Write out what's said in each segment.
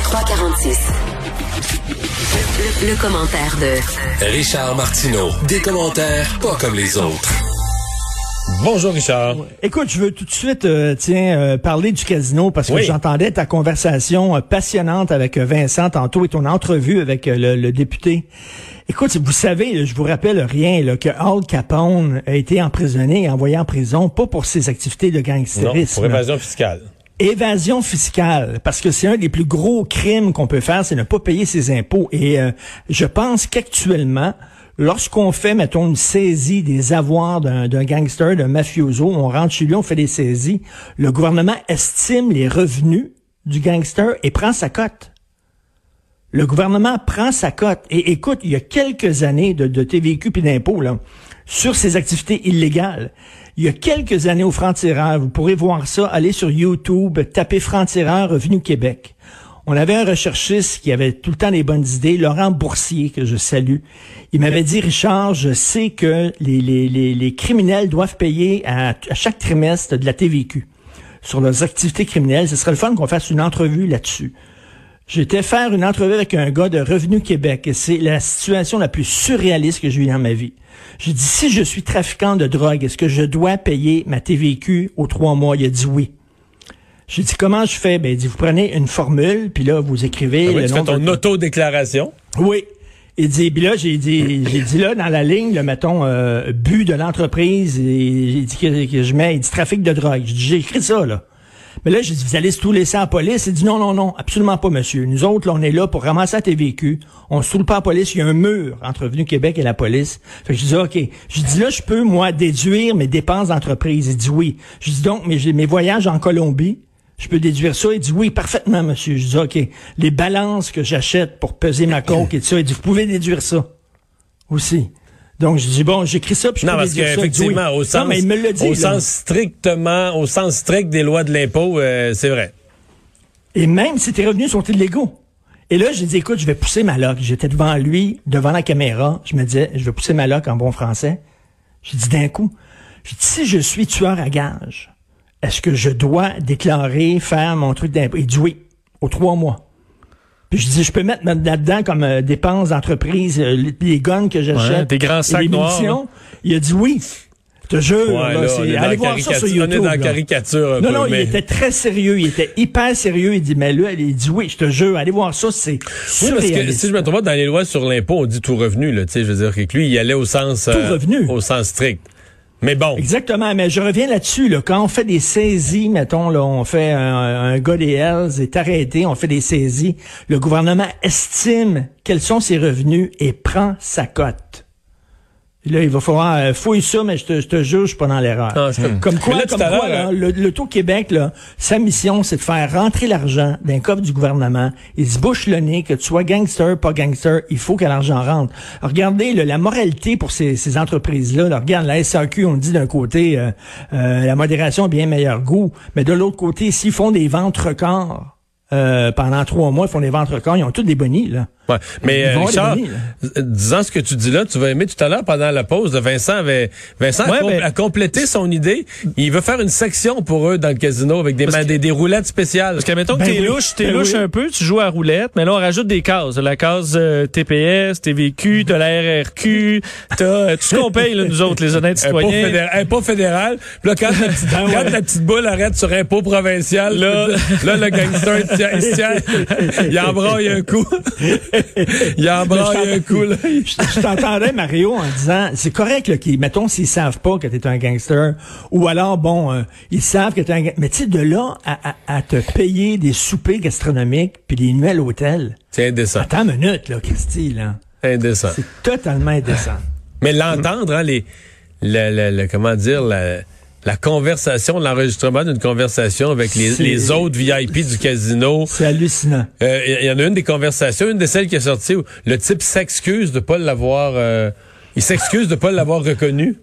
346. Le, le commentaire de Richard Martineau. Des commentaires pas comme les autres. Bonjour Richard. Écoute, je veux tout de suite, euh, tiens, euh, parler du casino parce que Oui. j'entendais ta conversation euh, passionnante avec euh, Vincent tantôt et ton entrevue avec euh, le, le député. Écoute, vous savez, je vous rappelle rien, là, que Al Capone a été emprisonné et envoyé en prison, pas pour ses activités de Non, gangstérisme. pour évasion fiscale. Évasion fiscale, parce que c'est un des plus gros crimes qu'on peut faire, c'est ne pas payer ses impôts. Et euh, je pense qu'actuellement, lorsqu'on fait, mettons, une saisie des avoirs d'un gangster, d'un mafioso, on rentre chez lui, on fait des saisies, le gouvernement estime les revenus du gangster et prend sa cote. Le gouvernement prend sa cote. Et écoute, il y a quelques années de, de TVQ puis d'impôts, là, sur ces activités illégales. Il y a quelques années au franc-tireur, vous pourrez voir ça, allez sur YouTube, tapez franc-tireur Revenu Québec. On avait un recherchiste qui avait tout le temps les bonnes idées, Laurent Boursier, que je salue. Il m'avait dit, Richard, je sais que les, les, les, criminels doivent payer à chaque trimestre de la TVQ sur leurs activités criminelles. Ce serait le fun qu'on fasse une entrevue là-dessus. J'étais faire une entrevue avec un gars de Revenu Québec et c'est la situation la plus surréaliste que j'ai eue dans ma vie. J'ai dit, si je suis trafiquant de drogue, est-ce que je dois payer ma TVQ aux trois mois? Il a dit oui. J'ai dit, comment je fais? Ben, il dit, vous prenez une formule, puis là, vous écrivez Ah oui, le tu nom fais ton de- autodéclaration? oui. Il dit, puis là, j'ai dit, j'ai dit là, dans la ligne, le mettons, euh, but de l'entreprise, et j'ai dit que, que je mets, il dit trafic de drogue. J'ai écrit ça, là. Mais là, j'ai dit, vous allez tout laisser à la police. Il dit, non, non, non, absolument pas, monsieur. Nous autres, là, on est là pour ramasser la TVQ. On se pas à la police. Il y a un mur entre Revenu Québec et la police. Fait que je dis, OK. J'ai dit, là, je peux, moi, déduire mes dépenses d'entreprise. Il dit, oui. Je dis, donc, mes, mes voyages en Colombie, je peux déduire ça? Il dit oui, parfaitement, monsieur. Je dis OK. Les balances que j'achète pour peser ma coke et tout ça, il dit vous pouvez déduire ça aussi. Donc je dis bon, j'écris ça puis je Non, parce qu'effectivement, oui. au sens, non, mais il me l'a dit. au sens strictement, au sens strict des lois de l'impôt, euh, c'est vrai. Et même si tes revenus sont illégaux. Et là, j'ai dit écoute, je vais pousser ma loc. J'étais devant lui, devant la caméra. Je me disais, je vais pousser ma loc en bon français. J'ai dit d'un coup, j'ai dit si je suis tueur à gage, est-ce que je dois déclarer, faire mon truc d'impôt? Il dit oui, aux trois mois. Puis je dis, je peux mettre là-dedans comme euh, dépenses d'entreprise, euh, les, les guns que j'achète. Ouais, grands sacs noirs, munitions. Il a dit oui. Je te jure, Ouais, là, allez voir ça sur YouTube. on est dans la là. caricature un Non, peu, non, mais- il était très sérieux, il était hyper sérieux. Il dit, mais là, il dit oui, je te jure, allez voir ça, c'est Oui, parce que si je me trompe pas, dans les lois sur l'impôt, on dit tout revenu, là, tu sais, je veux dire que lui, il allait au sens, euh, revenu. au sens strict. Exactement, mais je reviens là-dessus. Là. Quand on fait des saisies, mettons, là, on fait un, un gars Hells est arrêté, on fait des saisies, le gouvernement estime quels sont ses revenus et prend sa cote. Là, il va falloir euh, fouiller ça, mais je te, je te jure, je suis pas dans l'erreur. Ah, Comme quoi, là, comme quoi, là, le, le Taux Québec, là, sa mission, c'est de faire rentrer l'argent d'un coffre du gouvernement. Il se bouche le nez, que tu sois gangster, pas gangster, il faut que l'argent rentre. Alors, regardez, là, la moralité pour ces, ces entreprises-là, là, regarde, la SAQ, on dit d'un côté, euh, euh, la modération a bien meilleur goût, mais de l'autre côté, s'ils font des ventes records, euh, pendant trois mois, ils font des ventes records, ils ont tous des bonnies, là. Ouais. Mais euh, Richard, bonnies, disant ce que tu dis là, tu vas aimer tout à l'heure pendant la pause. Vincent avait Vincent a Ouais, ben- a complété son idée. Il veut faire une section pour eux dans le casino avec des, que- des, des roulettes spéciales. Parce que mettons Ben que t'es oui. louche, t'es Ben louche oui. un peu, tu joues à roulette, mais là on rajoute des cases. La case euh, TPS, TVQ, de la RRQ, t'as euh, tout ce qu'on paye là, nous autres, les honnêtes Impôt citoyens. fédéral, impôt fédéral. Puis là, quand la petite, quand la petite boule arrête sur impôt provincial, là, là le gangster, il il embraille un coup. il embraille un coup, là. je, je t'entendais, Mario, en disant, c'est correct, là, qu'ils, mettons, s'ils savent pas que t'es un gangster, ou alors, bon, euh, ils savent que t'es un gangster, mais tu sais, de là à, à- à te payer des soupers gastronomiques puis des nuits à l'hôtel, C'est indécent. attends une minute, là, Christy, là. Indécent. C'est totalement indécent. Mais l'entendre, hein, les, le, le- le- comment dire, la, la conversation, l'enregistrement d'une conversation avec les, C'est- les autres VIP du casino. C'est hallucinant. Euh, Il y en a une des conversations, une de celles qui est sortie où le type s'excuse de pas l'avoir. euh, il s'excuse de pas l'avoir reconnu.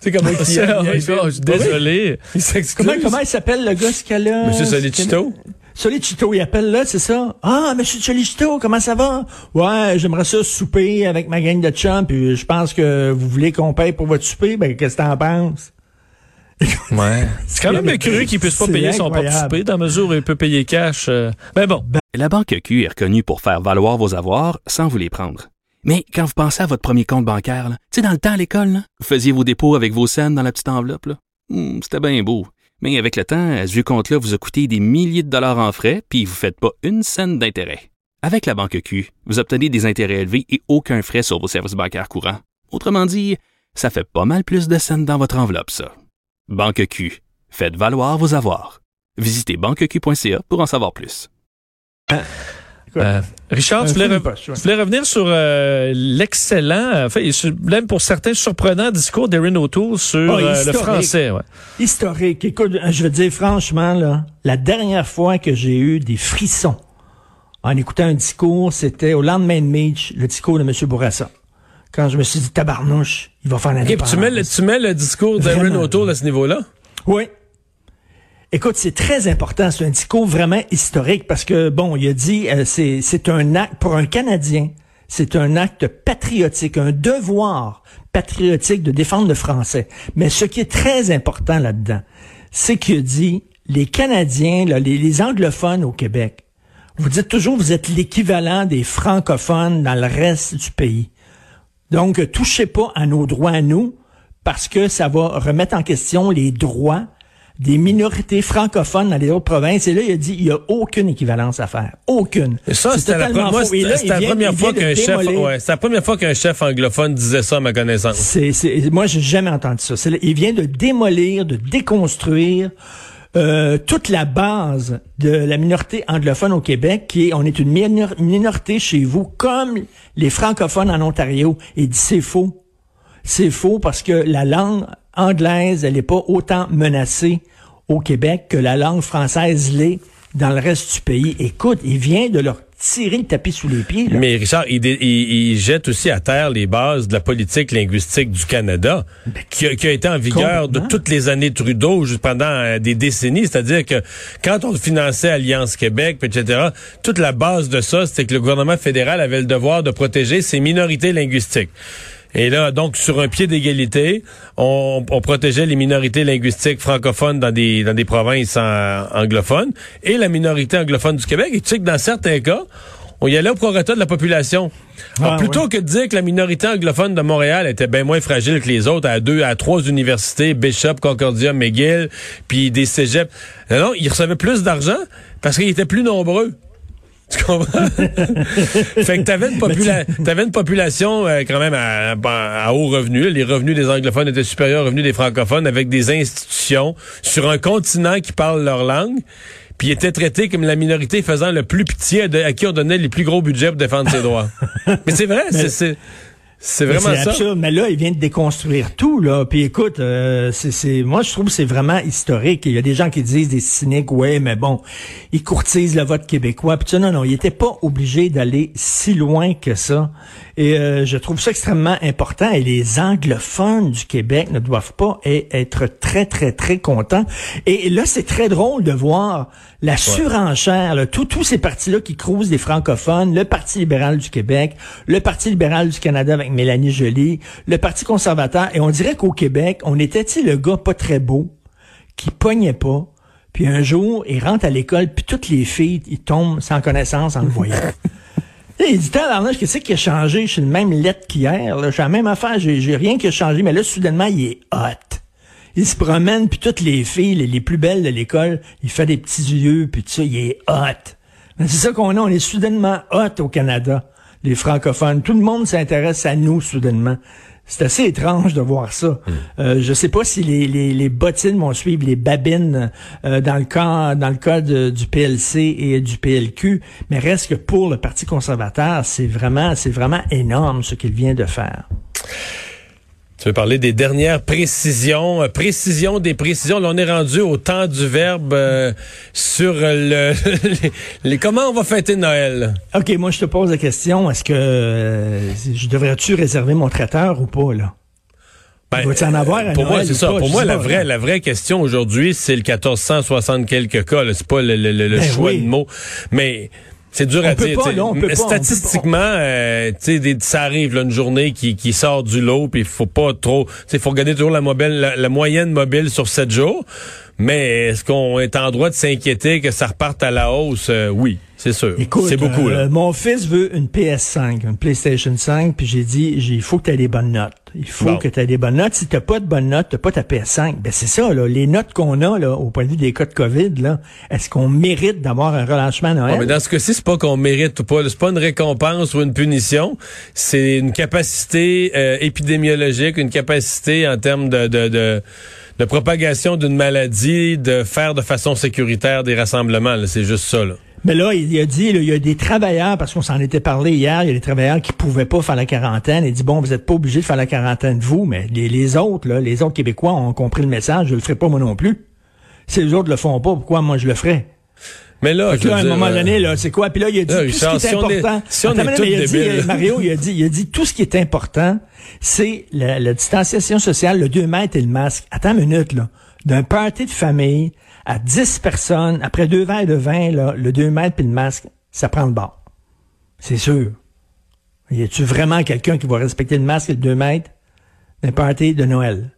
Tu sais comment il, il, il- je suis désolé. il s'excuse. Comment, comment il s'appelle le gars, ce cas-là? Monsieur Solicito. Solicito, il appelle là, c'est ça? Ah, monsieur Solicito, comment ça va? Ouais, j'aimerais ça souper avec ma gang de chums, puis je pense que vous voulez qu'on paye pour votre souper, ben, qu'est-ce que t'en penses? Ouais. C'est quand même curieux qu'il puisse pas payer son propre incroyable. souper, dans la mesure où il peut payer cash. euh. Ben bon. La Banque Q est reconnue pour faire valoir vos avoirs sans vous les prendre. Mais quand vous pensez à votre premier compte bancaire, là, tu sais, dans le temps à l'école, là, vous faisiez vos dépôts avec vos scènes dans la petite enveloppe. là. Hmm, C'était bien beau. Mais avec le temps, ce vieux compte-là vous a coûté des milliers de dollars en frais, puis vous ne faites pas une scène d'intérêt. Avec la Banque Q, vous obtenez des intérêts élevés et aucun frais sur vos services bancaires courants. Autrement dit, ça fait pas mal plus de scènes dans votre enveloppe, ça. Banque Q. Faites valoir vos avoirs. Visitez banqueq.ca pour en savoir plus. Euh, Richard, tu voulais, full re- poche, ouais. tu voulais revenir sur euh, l'excellent, euh, enfin, sur- même pour certains surprenants discours d'Erin O'Toole sur Oh, euh, le historique. français. Ouais. Historique. Écoute, je veux dire franchement, là, la dernière fois que j'ai eu des frissons en écoutant un discours, c'était au lendemain de match, le discours de M. Bourassa. Quand je me suis dit, tabarnouche, il va faire l'indépendance. tu, mets le, tu mets le discours d'Aaron. O'Toole à ce niveau-là? Oui. Écoute, c'est très important. C'est un discours vraiment historique parce que, bon, il a dit, euh, c'est, c'est un acte, pour un Canadien, c'est un acte patriotique, un devoir patriotique de défendre le français. Mais ce qui est très important là-dedans, c'est qu'il a dit, les Canadiens, là, les, les anglophones au Québec, vous dites toujours, vous êtes l'équivalent des francophones dans le reste du pays. Donc, touchez pas à nos droits à nous, parce que ça va remettre en question les droits des minorités francophones dans les autres provinces. Et là, il a dit, il n'y a aucune équivalence à faire. Aucune. Et ça, C'est c'était la, moi, là, vient- première fois qu'un chef, ouais, c'est la première fois qu'un chef anglophone disait ça à ma connaissance. C'est, c'est, moi, j'ai jamais entendu ça. C'est- il vient de démolir, de déconstruire euh, toute la base de la minorité anglophone au Québec, qui est, on est une minor- minorité chez vous, comme les francophones en Ontario. Il dit c'est faux. C'est faux parce que la langue anglaise, elle n'est pas autant menacée au Québec que la langue française l'est dans le reste du pays. Écoute, il vient de leur tirer le tapis sous les pieds. là. Mais Richard, il, il- il jette aussi à terre les bases de la politique linguistique du Canada, qui, a, qui a été en vigueur de toutes les années Trudeau juste pendant euh, des décennies. C'est-à-dire que quand on finançait Alliance Québec, etc., toute la base de ça, c'était que le gouvernement fédéral avait le devoir de protéger ses minorités linguistiques. Et là, donc, sur un pied d'égalité, on, on protégeait les minorités linguistiques francophones dans des, dans des provinces en- anglophones et la minorité anglophone du Québec. Et tu sais que dans certains cas, on y allait au prorata de la population. Alors, Ah, plutôt que de dire que la minorité anglophone de Montréal était bien moins fragile que les autres, à deux, à trois universités, Bishop, Concordia, McGill, puis des cégeps. Non, non, ils recevaient plus d'argent parce qu'ils étaient plus nombreux. Tu comprends? fait que t'avais une, popula t'avais une population euh, quand même à, à- à haut revenu. Les revenus des anglophones étaient supérieurs aux revenus des francophones avec des institutions sur un continent qui parle leur langue. Puis ils étaient traités comme la minorité faisant le plus pitié de- à qui on donnait les plus gros budgets pour défendre ses droits. Mais c'est vrai, c'est- c'est Mais vraiment ça. absurde. Mais là, il vient de déconstruire tout, là. Puis écoute, euh, c'est, c'est, moi, je trouve que c'est vraiment historique. Il y a des gens qui disent, des cyniques, ouais, mais bon, ils courtisent le vote québécois. Puis tu sais, non, non, il était pas obligé d'aller si loin que ça. Et euh, je trouve ça extrêmement important. Et les anglophones du Québec ne doivent pas être très, très, très contents. Et là, c'est très drôle de voir la surenchère, là, tous tous ces partis-là qui crousent des francophones, le Parti libéral du Québec, le Parti libéral du Canada avec Mélanie Joly, le Parti conservateur, et on dirait qu'au Québec, on était, le gars pas très beau, qui pognait pas, puis un jour, il rentre à l'école, puis toutes les filles, ils tombent sans connaissance en le voyant. Il dit, tabarnouche, qu'est-ce qui a changé? Je suis le même lettre qu'hier, là. J'ai la même affaire, j'ai, rien qui a changé, mais là, soudainement, il est hot. Il se promène, puis toutes les filles, les, les plus belles de l'école, il fait des petits yeux, puis tout ça, il est hot. Mais c'est ça qu'on a, on est soudainement hot au Canada, les francophones. Tout le monde s'intéresse à nous, soudainement. C'est assez étrange de voir ça. Euh, je sais pas si les, les, les bottines vont suivre les babines euh, dans le cas dans le cas de- du PLC et du PLQ, mais reste que pour le Parti conservateur, c'est vraiment c'est vraiment énorme ce qu'il vient de faire. Tu veux parler des dernières précisions, euh, précision des précisions? Là, on est rendu au temps du verbe euh, sur le, les, les- comment on va fêter Noël? OK, moi, je te pose la question, est-ce que euh, je devrais-tu réserver mon traiteur ou pas, là? Ben, Il en avoir pour moi, c'est ça. pas? Pour moi, la pas, vraie, la vraie question aujourd'hui, c'est le 1460 quelques cas. C'est pas le, le- le- le Ben choix oui. de mots, mais. C'est dur On à peut dire. pas, on peut pas. Statistiquement, euh, tu sais, des- ça arrive là, une journée qui, qui sort du lot, puis il faut pas trop. Il faut regarder toujours la, mobile, la, la moyenne mobile sur sept jours. Mais est-ce qu'on est en droit de s'inquiéter que ça reparte à la hausse? Euh, Oui, c'est sûr. Écoute, c'est beaucoup euh, là. mon fils veut une PS5, une PlayStation 5, puis j'ai dit, il faut que tu aies des bonnes notes. Il faut Bon. que tu aies des bonnes notes. Si t'as pas de bonnes notes, t'as pas ta PS5. Ben c'est ça, là. Les notes qu'on a, là, au point de vue des cas de COVID, là, est-ce qu'on mérite d'avoir un relâchement à Noël? Mais dans ce cas-ci, c'est pas qu'on mérite ou pas. C'est pas une récompense ou une punition. C'est une capacité euh, épidémiologique, une capacité en termes de, de, de, de propagation d'une maladie, de faire de façon sécuritaire des rassemblements. C'est juste ça. Là. Mais là, il a dit, là, il y a des travailleurs, parce qu'on s'en était parlé hier, il y a des travailleurs qui pouvaient pas faire la quarantaine. Il dit, bon, vous êtes pas obligés de faire la quarantaine vous, mais les, autres, les autres Québécois ont compris le message, je le ferai pas moi non plus. Si les autres le font pas, pourquoi moi je le ferais? Mais là, là, à un dire, moment euh, donné, là, c'est quoi? Puis là, il a dit Là, tout Richard, ce qui est si on est- important. si on Attends, est il a dit, Mario, il a dit, il a dit tout ce qui est important, c'est la, la distanciation sociale, le 2 mètres et le masque. Attends une minute, là. D'un party de famille à 10 personnes, après deux verres de vin, là, le 2 mètres puis le masque, ça prend le bord. C'est sûr. Y a-tu vraiment quelqu'un qui va respecter le masque et le 2 mètres d'un party de Noël?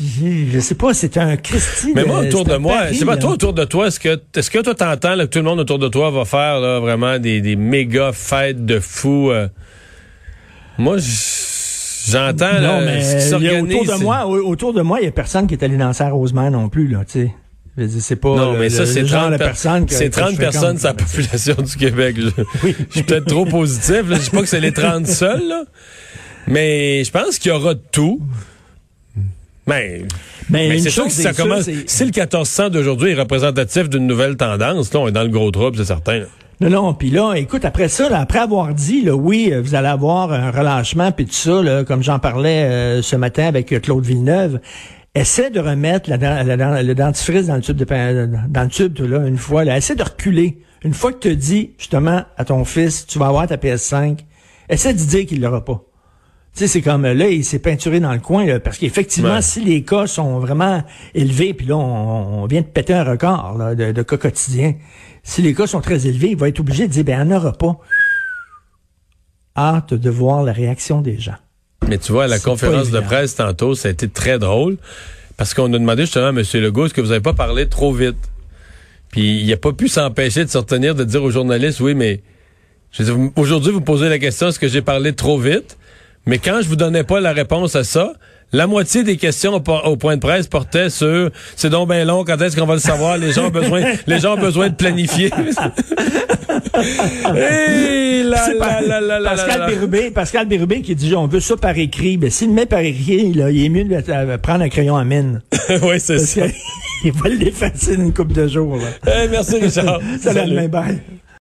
Je sais pas, c'est un Christy. Mais moi, autour c'est de moi, sais pas, là. toi, autour de toi, est-ce que, est-ce que toi, t'entends là, que tout le monde autour de toi va faire là, vraiment des, des méga fêtes de fous? euh? Moi, j'entends Non, là, mais ce qui s'organise. autour de moi, au- autour de moi, il y a personne qui est allé danser à Rosemère non plus, là, tu sais. C'est pas Non, le- mais ça, c'est le 30, genre de per- personne que- c'est que je 30 fréquente. personnes, c'est la population du Québec. Je, je suis peut-être trop positif. Là. Je dis pas que c'est les 30 seuls, là. mais je pense qu'il y aura de tout. Mais, Mais, c'est sûr que ça commence. Si le 1400 d'aujourd'hui est représentatif d'une nouvelle tendance, là, on est dans le gros trouble, c'est certain. là. Non, non, puis là, écoute, après ça, là, après avoir dit, là, oui, euh, vous allez avoir un relâchement, puis tout ça, là, comme j'en parlais euh, ce matin avec euh, Claude Villeneuve, essaie de remettre la, le dentifrice dans le tube de pain- dans le tube, là, une fois, là, essaie de reculer. Une fois que tu dis, justement, à ton fils, tu vas avoir ta PS5, essaie de dire qu'il l'aura pas. Tu sais, c'est comme euh, là, il s'est peinturé dans le coin, là, parce qu'effectivement, Ouais. si les cas sont vraiment élevés, puis là, on, on vient de péter un record là, de, de cas quotidiens. Si les cas sont très élevés, il va être obligé de dire, ben, il n'y en aura pas. Hâte de voir la réaction des gens. Mais tu vois, à la conférence de presse tantôt, ça a été très drôle. Parce qu'on a demandé justement à M. Legault, est-ce que vous n'avez pas parlé trop vite? Puis il n'a pas pu s'empêcher de se retenir de dire aux journalistes, oui, mais aujourd'hui, vous posez la question, est-ce que j'ai parlé trop vite? Mais quand je vous donnais pas la réponse à ça, la moitié des questions au, po- au point de presse portaient sur c'est donc bien long, quand est-ce qu'on va le savoir? Les gens ont besoin, les gens ont besoin de planifier. Hey, Pascal. Bérubé, Pascal Bérubé qui dit, on veut ça par écrit. Ben, s'il le met par écrit, là, il est mieux de euh, prendre un crayon à mine. oui, c'est ça. qu'il va l'effacer d'une couple de jours, là. Hey, merci Richard. Salut, bye bye.